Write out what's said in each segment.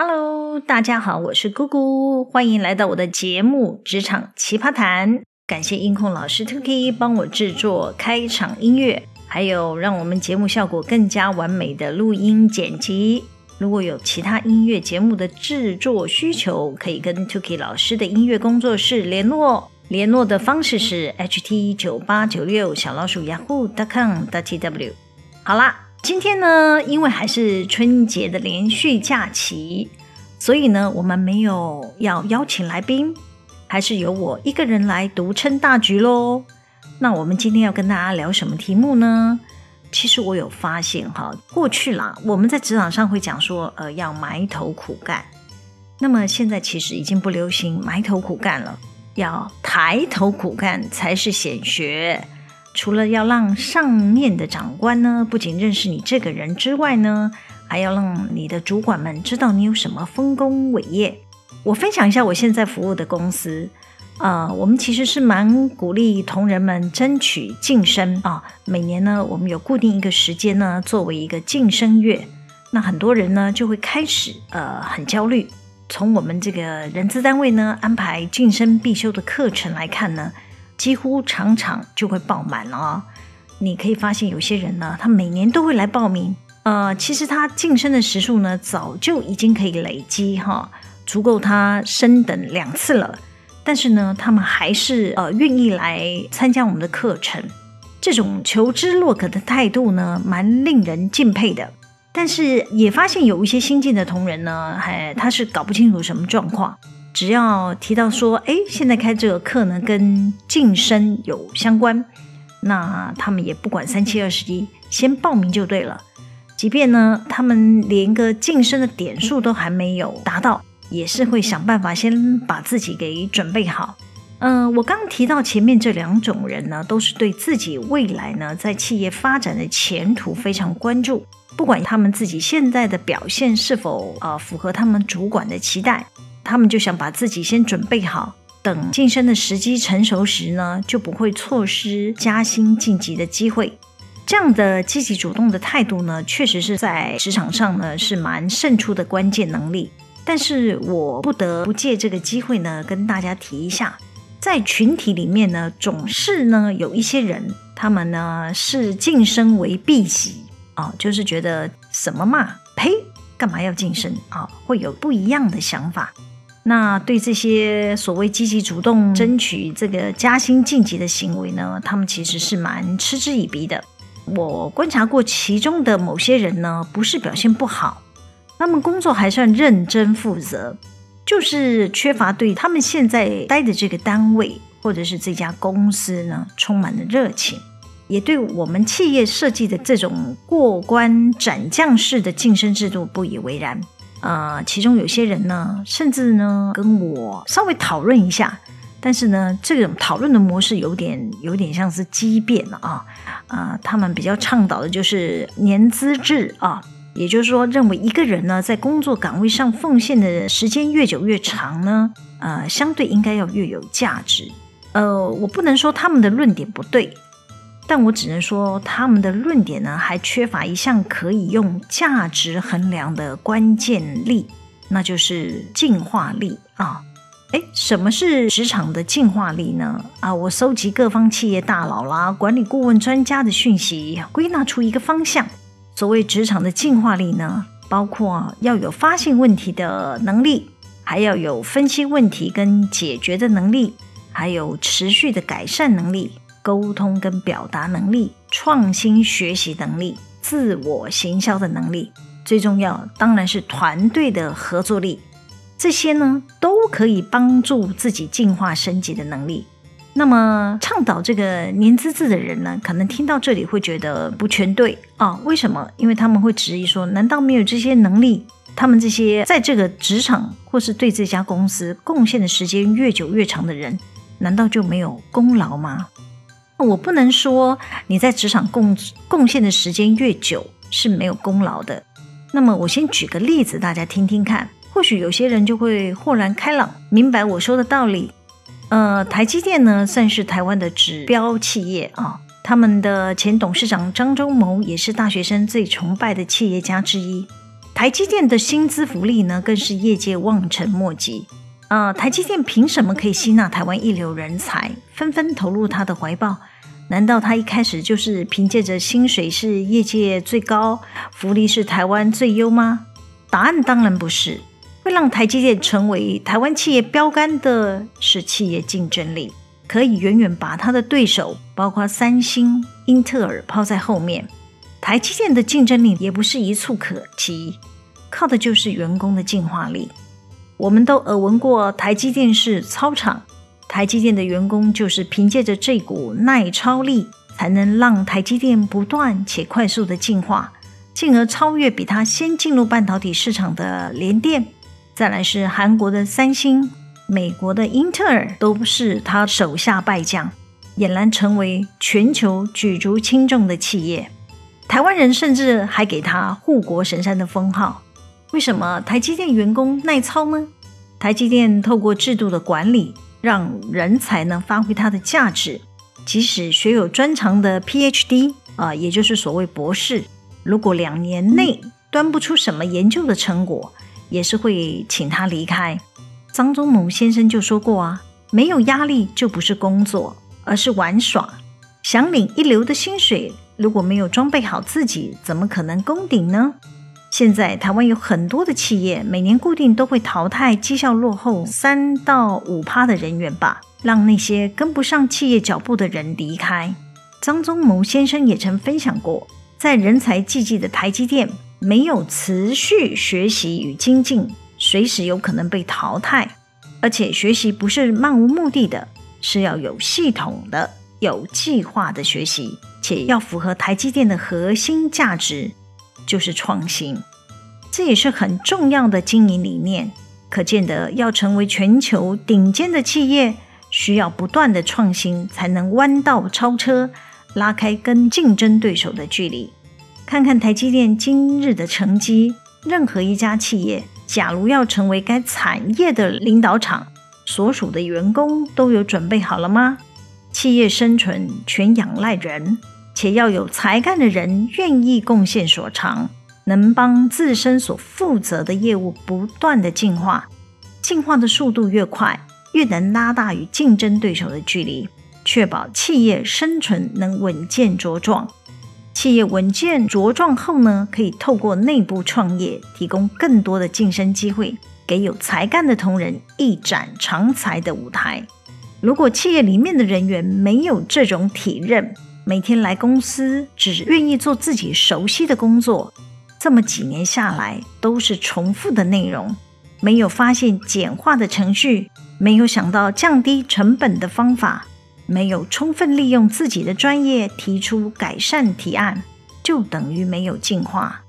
Hello，大家好，我是姑姑，欢迎来到我的节目《职场奇葩谈》。感谢音控老师 Tuki 帮我制作开场音乐，还有让我们节目效果更加完美的录音剪辑。如果有其他音乐节目的制作需求，可以跟 Tuki 老师的音乐工作室联络。联络的方式是 ht 九八九六小老鼠 yahoo.com.tw。好啦，今天呢，因为还是春节的连续假期，所以呢，我们没有要邀请来宾，还是由我一个人来独撑大局喽。那我们今天要跟大家聊什么题目呢？其实我有发现哈，过去啦，我们在职场上会讲说，呃，要埋头苦干。那么现在其实已经不流行埋头苦干了。要抬头苦干才是显学。除了要让上面的长官呢，不仅认识你这个人之外呢，还要让你的主管们知道你有什么丰功伟业。我分享一下我现在服务的公司，呃，我们其实是蛮鼓励同仁们争取晋升啊。每年呢，我们有固定一个时间呢，作为一个晋升月，那很多人呢就会开始呃很焦虑。从我们这个人资单位呢安排晋升必修的课程来看呢，几乎场场就会爆满了哦。你可以发现有些人呢，他每年都会来报名。呃，其实他晋升的时数呢，早就已经可以累积哈，足够他升等两次了。但是呢，他们还是呃愿意来参加我们的课程。这种求知若渴的态度呢，蛮令人敬佩的。但是也发现有一些新进的同仁呢，还他是搞不清楚什么状况。只要提到说，哎，现在开这个课呢，跟晋升有相关，那他们也不管三七二十一，先报名就对了。即便呢，他们连个晋升的点数都还没有达到，也是会想办法先把自己给准备好。嗯、我刚提到前面这两种人呢，都是对自己未来呢在企业发展的前途非常关注。不管他们自己现在的表现是否啊、呃、符合他们主管的期待，他们就想把自己先准备好，等晋升的时机成熟时呢，就不会错失加薪晋级的机会。这样的积极主动的态度呢，确实是在职场上呢是蛮胜出的关键能力。但是我不得不借这个机会呢，跟大家提一下，在群体里面呢，总是呢有一些人，他们呢视晋升为避忌。啊，就是觉得什么嘛，呸，干嘛要晋升啊？会有不一样的想法。那对这些所谓积极主动争取这个加薪晋级的行为呢，他们其实是蛮嗤之以鼻的。我观察过其中的某些人呢，不是表现不好，他们工作还算认真负责，就是缺乏对他们现在待的这个单位或者是这家公司呢，充满了热情。也对我们企业设计的这种过关斩将式的晋升制度不以为然。呃，其中有些人呢，甚至呢跟我稍微讨论一下，但是呢，这种讨论的模式有点有点像是激辩了啊。啊、他们比较倡导的就是年资制啊，也就是说，认为一个人呢在工作岗位上奉献的时间越久越长呢，呃，相对应该要越有价值。呃，我不能说他们的论点不对。但我只能说，他们的论点呢，还缺乏一项可以用价值衡量的关键力，那就是进化力啊！诶，什么是职场的进化力呢？啊，我搜集各方企业大佬啦、管理顾问专家的讯息，归纳出一个方向。所谓职场的进化力呢，包括要有发现问题的能力，还要有分析问题跟解决的能力，还有持续的改善能力。沟通跟表达能力、创新学习能力、自我行销的能力，最重要当然是团队的合作力。这些呢，都可以帮助自己进化升级的能力。那么，倡导这个年资制的人呢，可能听到这里会觉得不全对啊？为什么？因为他们会质疑说：难道没有这些能力，他们这些在这个职场或是对这家公司贡献的时间越久越长的人，难道就没有功劳吗？我不能说你在职场贡贡献的时间越久是没有功劳的。那么我先举个例子，大家听听看，或许有些人就会豁然开朗，明白我说的道理。呃，台积电呢算是台湾的指标企业啊，他们的前董事长张忠谋也是大学生最崇拜的企业家之一。台积电的薪资福利呢，更是业界望尘莫及。呃，台积电凭什么可以吸纳台湾一流人才，纷纷投入他的怀抱？难道他一开始就是凭借着薪水是业界最高，福利是台湾最优吗？答案当然不是。会让台积电成为台湾企业标杆的是企业竞争力，可以远远把他的对手，包括三星、英特尔抛在后面。台积电的竞争力也不是一蹴可及，靠的就是员工的进化力。我们都耳闻过台积电是操场，台积电的员工就是凭借着这股耐超力，才能让台积电不断且快速的进化，进而超越比他先进入半导体市场的联电。再来是韩国的三星、美国的英特尔，都是他手下败将，俨然成为全球举足轻重的企业。台湾人甚至还给他护国神山的封号。为什么台积电员工耐操呢？台积电透过制度的管理，让人才能发挥它的价值。即使学有专长的 PhD 啊，也就是所谓博士，如果两年内端不出什么研究的成果，也是会请他离开。张忠谋先生就说过啊，没有压力就不是工作，而是玩耍。想领一流的薪水，如果没有装备好自己，怎么可能攻顶呢？现在台湾有很多的企业，每年固定都会淘汰绩效落后三到五趴的人员吧，让那些跟不上企业脚步的人离开。张忠谋先生也曾分享过，在人才济济的台积电。没有持续学习与精进，随时有可能被淘汰。而且学习不是漫无目的的，是要有系统的、有计划的学习，且要符合台积电的核心价值，就是创新。这也是很重要的经营理念。可见得要成为全球顶尖的企业，需要不断的创新，才能弯道超车，拉开跟竞争对手的距离。看看台积电今日的成绩，任何一家企业，假如要成为该产业的领导厂，所属的员工都有准备好了吗？企业生存全仰赖人，且要有才干的人愿意贡献所长，能帮自身所负责的业务不断的进化，进化的速度越快，越能拉大与竞争对手的距离，确保企业生存能稳健茁壮。企业稳健茁壮后呢，可以透过内部创业，提供更多的晋升机会，给有才干的同仁一展长才的舞台。如果企业里面的人员没有这种体认，每天来公司只愿意做自己熟悉的工作，这么几年下来都是重复的内容，没有发现简化的程序，没有想到降低成本的方法。没有充分利用自己的专业提出改善提案，就等于没有进化。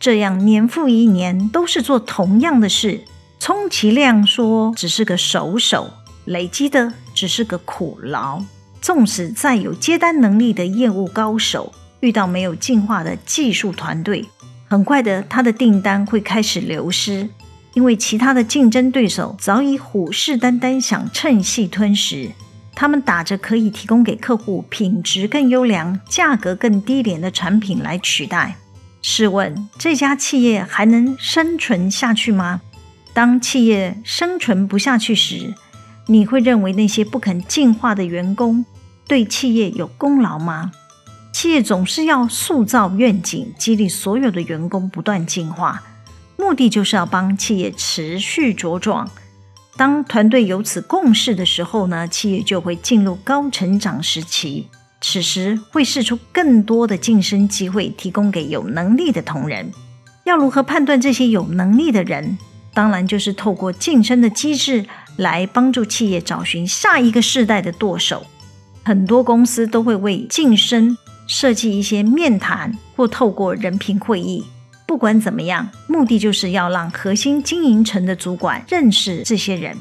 这样年复一年都是做同样的事，充其量说只是个手手，累积的只是个苦劳。纵使再有接单能力的业务高手，遇到没有进化的技术团队，很快的他的订单会开始流失，因为其他的竞争对手早已虎视眈眈，想趁隙吞食。他们打着可以提供给客户品质更优良、价格更低廉的产品来取代。试问这家企业还能生存下去吗？当企业生存不下去时，你会认为那些不肯进化的员工对企业有功劳吗？企业总是要塑造愿景，激励所有的员工不断进化，目的就是要帮企业持续茁壮。当团队有此共识的时候呢，企业就会进入高成长时期。此时会试出更多的晋升机会，提供给有能力的同仁。要如何判断这些有能力的人？当然就是透过晋升的机制来帮助企业找寻下一个世代的舵手。很多公司都会为晋升设计一些面谈，或透过人评会议。不管怎么样，目的就是要让核心经营层的主管认识这些人。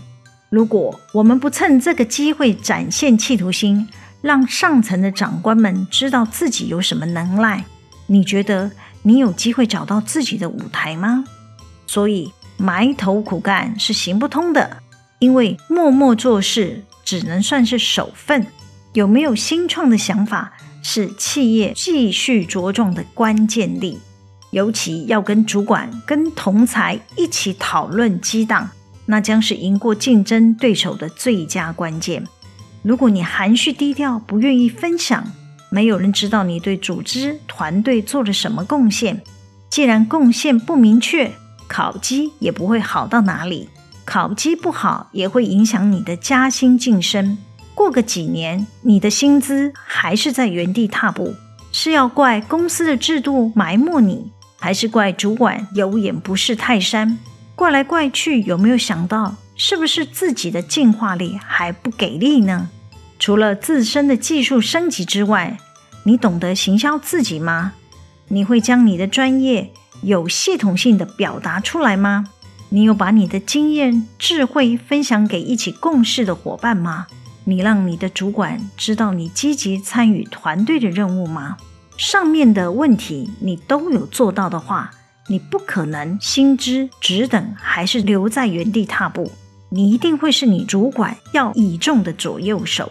如果我们不趁这个机会展现企图心，让上层的长官们知道自己有什么能耐，你觉得你有机会找到自己的舞台吗？所以埋头苦干是行不通的，因为默默做事只能算是守份。有没有新创的想法，是企业继续茁壮的关键力。尤其要跟主管、跟同才一起讨论激荡，那将是赢过竞争对手的最佳关键。如果你含蓄低调，不愿意分享，没有人知道你对组织团队做了什么贡献。既然贡献不明确，考绩也不会好到哪里。考绩不好，也会影响你的加薪晋升。过个几年，你的薪资还是在原地踏步，是要怪公司的制度埋没你，还是怪主管有眼不识泰山？怪来怪去，有没有想到？是不是自己的进化力还不给力呢？除了自身的技术升级之外，你懂得行销自己吗？你会将你的专业有系统性的表达出来吗？你有把你的经验、智慧分享给一起共事的伙伴吗？你让你的主管知道你积极参与团队的任务吗？上面的问题你都有做到的话，你不可能心之只等，还是留在原地踏步。你一定会是你主管要倚重的左右手。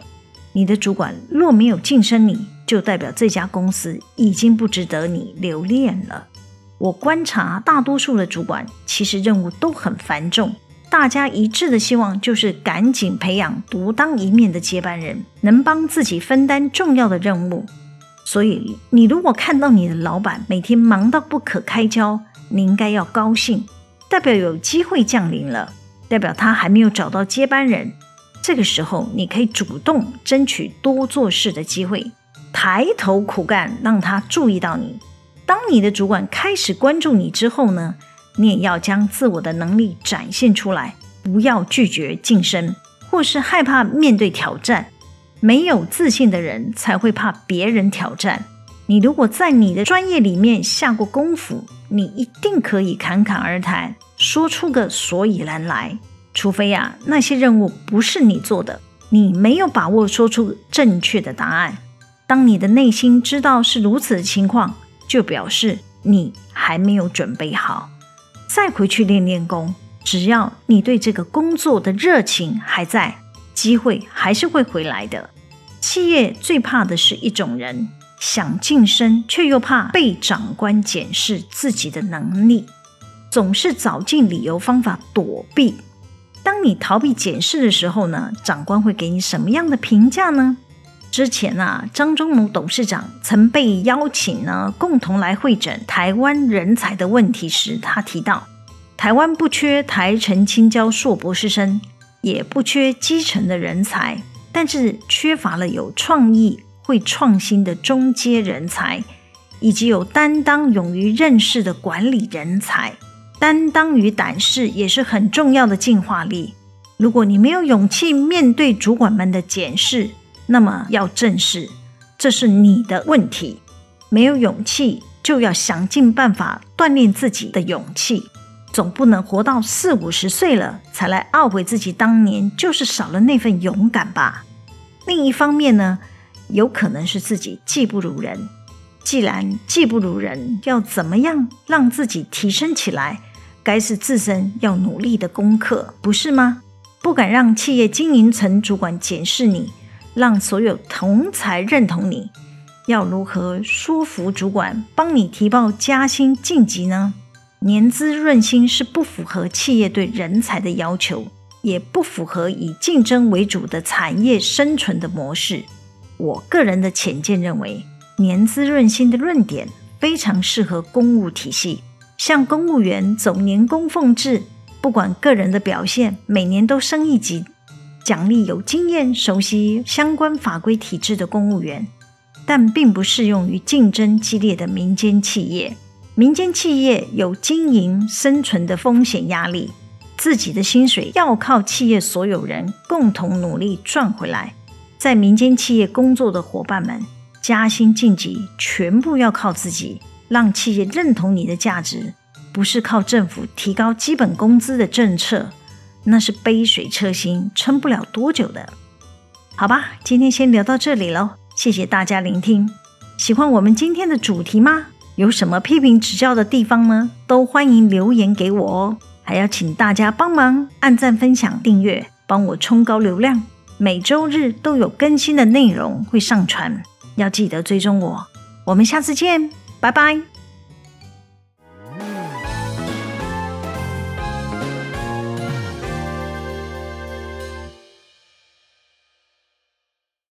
你的主管若没有晋升你，就代表这家公司已经不值得你留恋了。我观察大多数的主管，其实任务都很繁重，大家一致的希望就是赶紧培养独当一面的接班人，能帮自己分担重要的任务。所以，你如果看到你的老板每天忙到不可开交，你应该要高兴，代表有机会降临了。代表他还没有找到接班人，这个时候你可以主动争取多做事的机会，抬头苦干，让他注意到你。当你的主管开始关注你之后呢，你也要将自我的能力展现出来，不要拒绝晋升，或是害怕面对挑战。没有自信的人才会怕别人挑战。你如果在你的专业里面下过功夫，你一定可以侃侃而谈。说出个所以然来，除非呀、那些任务不是你做的，你没有把握说出正确的答案。当你的内心知道是如此的情况，就表示你还没有准备好，再回去练练功。只要你对这个工作的热情还在，机会还是会回来的。企业最怕的是一种人，想晋升却又怕被长官检视自己的能力。总是找尽理由方法躲避。当你逃避检视的时候呢，长官会给你什么样的评价呢？之前啊，张忠谋董事长曾被邀请呢，共同来会诊台湾人才的问题时，他提到，台湾不缺台成清交硕博士生，也不缺基层的人才，但是缺乏了有创意、会创新的中阶人才，以及有担当、勇于认识的管理人才。担当与胆识也是很重要的进化力。如果你没有勇气面对主管们的检视，那么要正视，这是你的问题。没有勇气，就要想尽办法锻炼自己的勇气。总不能活到四五十岁了才来懊悔自己当年就是少了那份勇敢吧。另一方面呢，有可能是自己技不如人。既然技不如人，要怎么样让自己提升起来？该是自身要努力的功课，不是吗？不敢让企业经营层主管检视你，让所有同才认同你，要如何说服主管帮你提报加薪晋级呢？年资润薪是不符合企业对人才的要求，也不符合以竞争为主的产业生存的模式。我个人的浅见认为，年资润薪的论点非常适合公务体系。像公务员走年功俸制，不管个人的表现，每年都升一级，奖励有经验、熟悉相关法规体制的公务员，但并不适用于竞争激烈的民间企业。民间企业有经营生存的风险压力，自己的薪水要靠企业所有人共同努力赚回来。在民间企业工作的伙伴们，加薪晋级全部要靠自己。让企业认同你的价值，不是靠政府提高基本工资的政策，那是杯水车薪，撑不了多久的。好吧，今天先聊到这里喽，谢谢大家聆听。喜欢我们今天的主题吗？有什么批评指教的地方呢？都欢迎留言给我哦。还要请大家帮忙按赞、分享、订阅，帮我冲高流量。每周日都有更新的内容会上传，要记得追踪我。我们下次见。拜拜。